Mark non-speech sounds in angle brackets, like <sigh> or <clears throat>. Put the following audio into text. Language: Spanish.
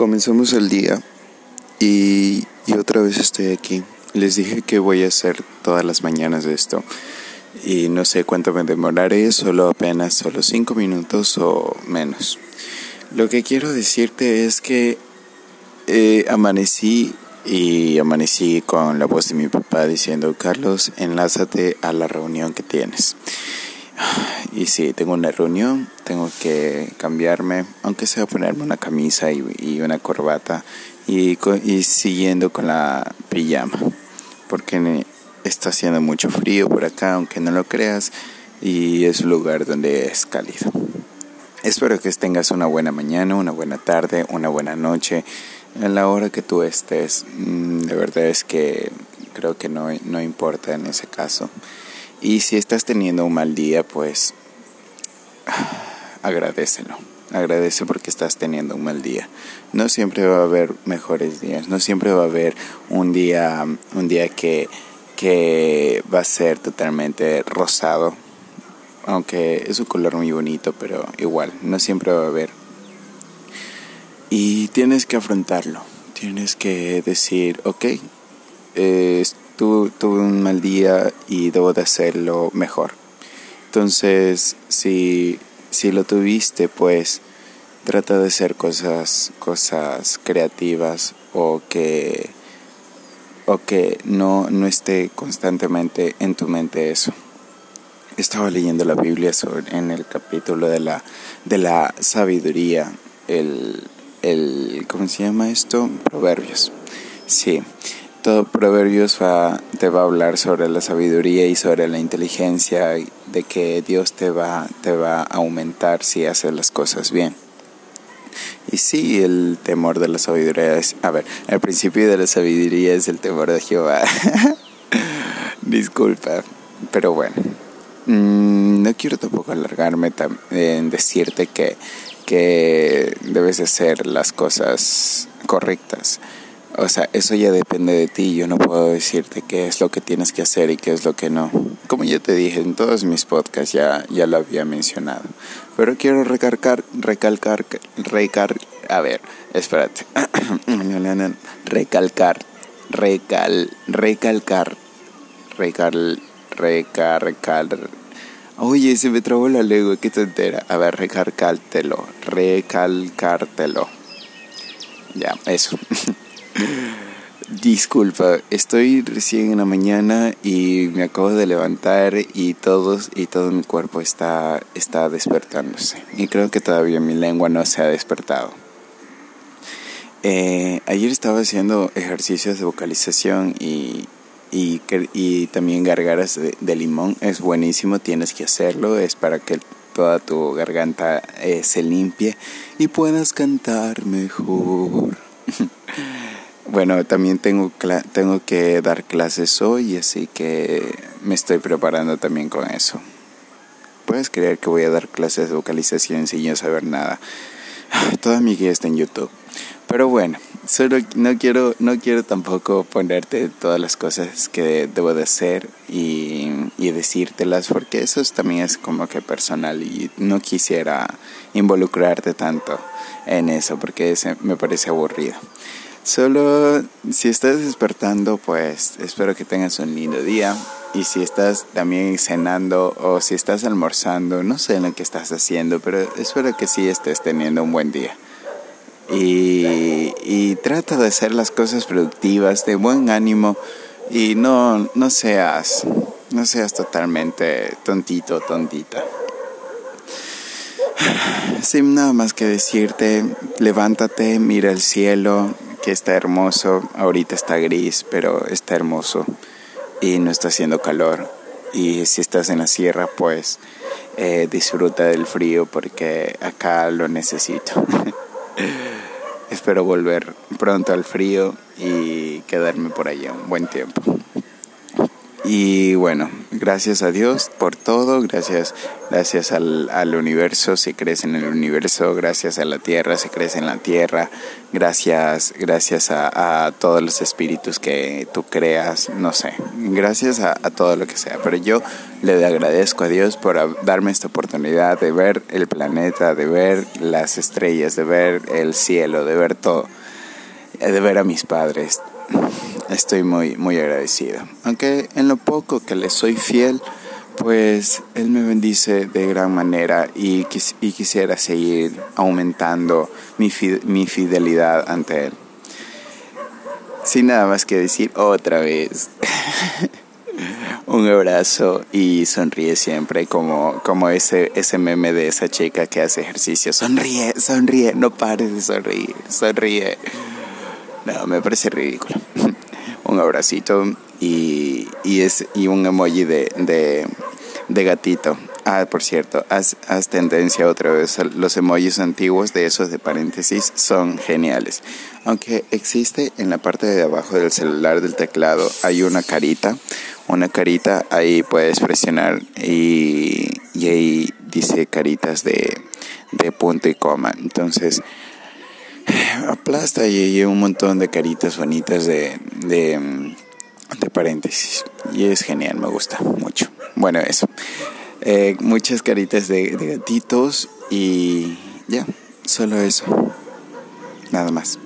comenzamos el día y, otra vez estoy aquí. Les dije que voy a hacer todas las mañanas esto y no sé cuánto me demoraré, solo apenas, solo cinco minutos o menos. Lo que quiero decirte es que eh, amanecí y amanecí con la voz de mi papá diciendo, Carlos, enlázate a la reunión que tienes. Y sí, tengo una reunión, tengo que cambiarme, aunque sea ponerme una camisa y, una corbata y, y, siguiendo con la pijama, porque está haciendo mucho frío por acá, aunque no lo creas, y es un lugar donde es cálido. Espero que tengas una buena mañana, una buena tarde, una buena noche, en la hora que tú estés. Mm, de verdad es que creo que no, no importa en ese caso. Y si estás teniendo un mal día, pues agradecelo. Agradece porque estás teniendo un mal día. No siempre va a haber mejores días. No siempre va a haber un día, un día que, que va a ser totalmente rosado. Aunque es un color muy bonito, pero igual, no siempre va a haber. Y tienes que afrontarlo. Tienes que decir, ok, eh, tuve un mal día y debo de hacerlo mejor. Entonces, si, si lo tuviste, pues trata de hacer cosas, cosas creativas o que, o que no, no esté constantemente en tu mente eso. Estaba leyendo la Biblia sobre, en el capítulo de la, de la sabiduría, el, el, ¿cómo se llama esto? Proverbios. Sí, todo Proverbios va, te va a hablar sobre la sabiduría y sobre la inteligencia, de que Dios te va, te va a aumentar si haces las cosas bien. Y sí, el temor de la sabiduría es, a ver, el principio de la sabiduría es el temor de Jehová. <laughs> Disculpa, pero bueno, mm, no quiero tampoco alargarme en decirte que, que debes hacer las cosas correctas o sea, eso ya depende de ti. Yo no puedo decirte qué es lo que tienes que hacer y qué es lo que no. Como ya te dije en todos mis podcasts, ya, ya lo había mencionado. Pero quiero recalcar, recalcar, recar, a ver, espérate. <clears throat> recalcar, recal, recalcar, recal, recargar. Oye, se me trabó la lengua, qué entera. A ver, recalcártelo, recalcártelo. Ya, eso. <laughs> <laughs> Disculpa, estoy recién en la mañana y me acabo de levantar y todos y todo mi cuerpo está, está despertándose. Y creo que todavía mi lengua no se ha despertado. Eh, ayer estaba haciendo ejercicios de vocalización y, y, también gargaras de, de, limón. Es buenísimo, tienes que hacerlo. Es para que toda tu garganta eh, se limpie y puedas cantar mejor. <laughs> Bueno, también tengo, tengo que dar clases hoy, así que me estoy preparando también con eso. Puedes creer que voy a dar clases de vocalización sin yo saber nada. Toda mi guía está en YouTube. Pero bueno, solo no quiero, no quiero tampoco ponerte todas las cosas que debo de hacer y, y decírtelas, porque eso también es como que personal y no quisiera involucrarte tanto en eso, porque me parece aburrido. Solo si estás despertando, pues espero que tengas un lindo día. Y si estás también cenando o si estás almorzando, no sé lo que estás haciendo, pero espero que sí estés teniendo un buen día. Y, y trata de hacer las cosas productivas, de buen ánimo y no, no seas, no seas totalmente tontito, tontita. Sin nada más que decirte, levántate, mira el cielo, que está hermoso, ahorita está gris, pero está hermoso y no está haciendo calor. Y si estás en la sierra, pues eh, disfruta del frío porque acá lo necesito. <laughs> Espero volver pronto al frío y quedarme por allá un buen tiempo. Y bueno, gracias a Dios por todo, gracias, gracias al, al, universo, se crece en el universo, gracias a la tierra, se crece en la tierra, gracias, gracias a, a todos los espíritus que tú creas, no sé, gracias a, a, todo lo que sea. Pero yo le agradezco a Dios por darme esta oportunidad de ver el planeta, de ver las estrellas, de ver el cielo, de ver todo, de ver a mis padres estoy muy, muy agradecido. Aunque en lo poco que le soy fiel, pues Él me bendice de gran manera y, y quisiera seguir aumentando mi, mi fidelidad ante Él. Sin nada más que decir otra vez. <laughs> un abrazo y sonríe siempre como, como ese, ese meme de esa chica que hace ejercicio. Sonríe, sonríe, no pares de sonreír, sonríe. No, me parece ridículo. <laughs> un abracito y, y, es, y un emoji de, de, gatito. Ah, por cierto, haz, haz, tendencia otra vez. Los emojis antiguos de esos de paréntesis son geniales. Aunque existe en la parte de abajo del celular del teclado, hay una carita. Una carita, ahí puedes presionar y, y ahí dice caritas de, de punto y coma. Entonces, aplasta y un montón de caritas bonitas de, de, de, paréntesis. Y es genial, me gusta mucho. Bueno, eso. Eh, muchas caritas de, de gatitos y ya, solo eso. Nada más.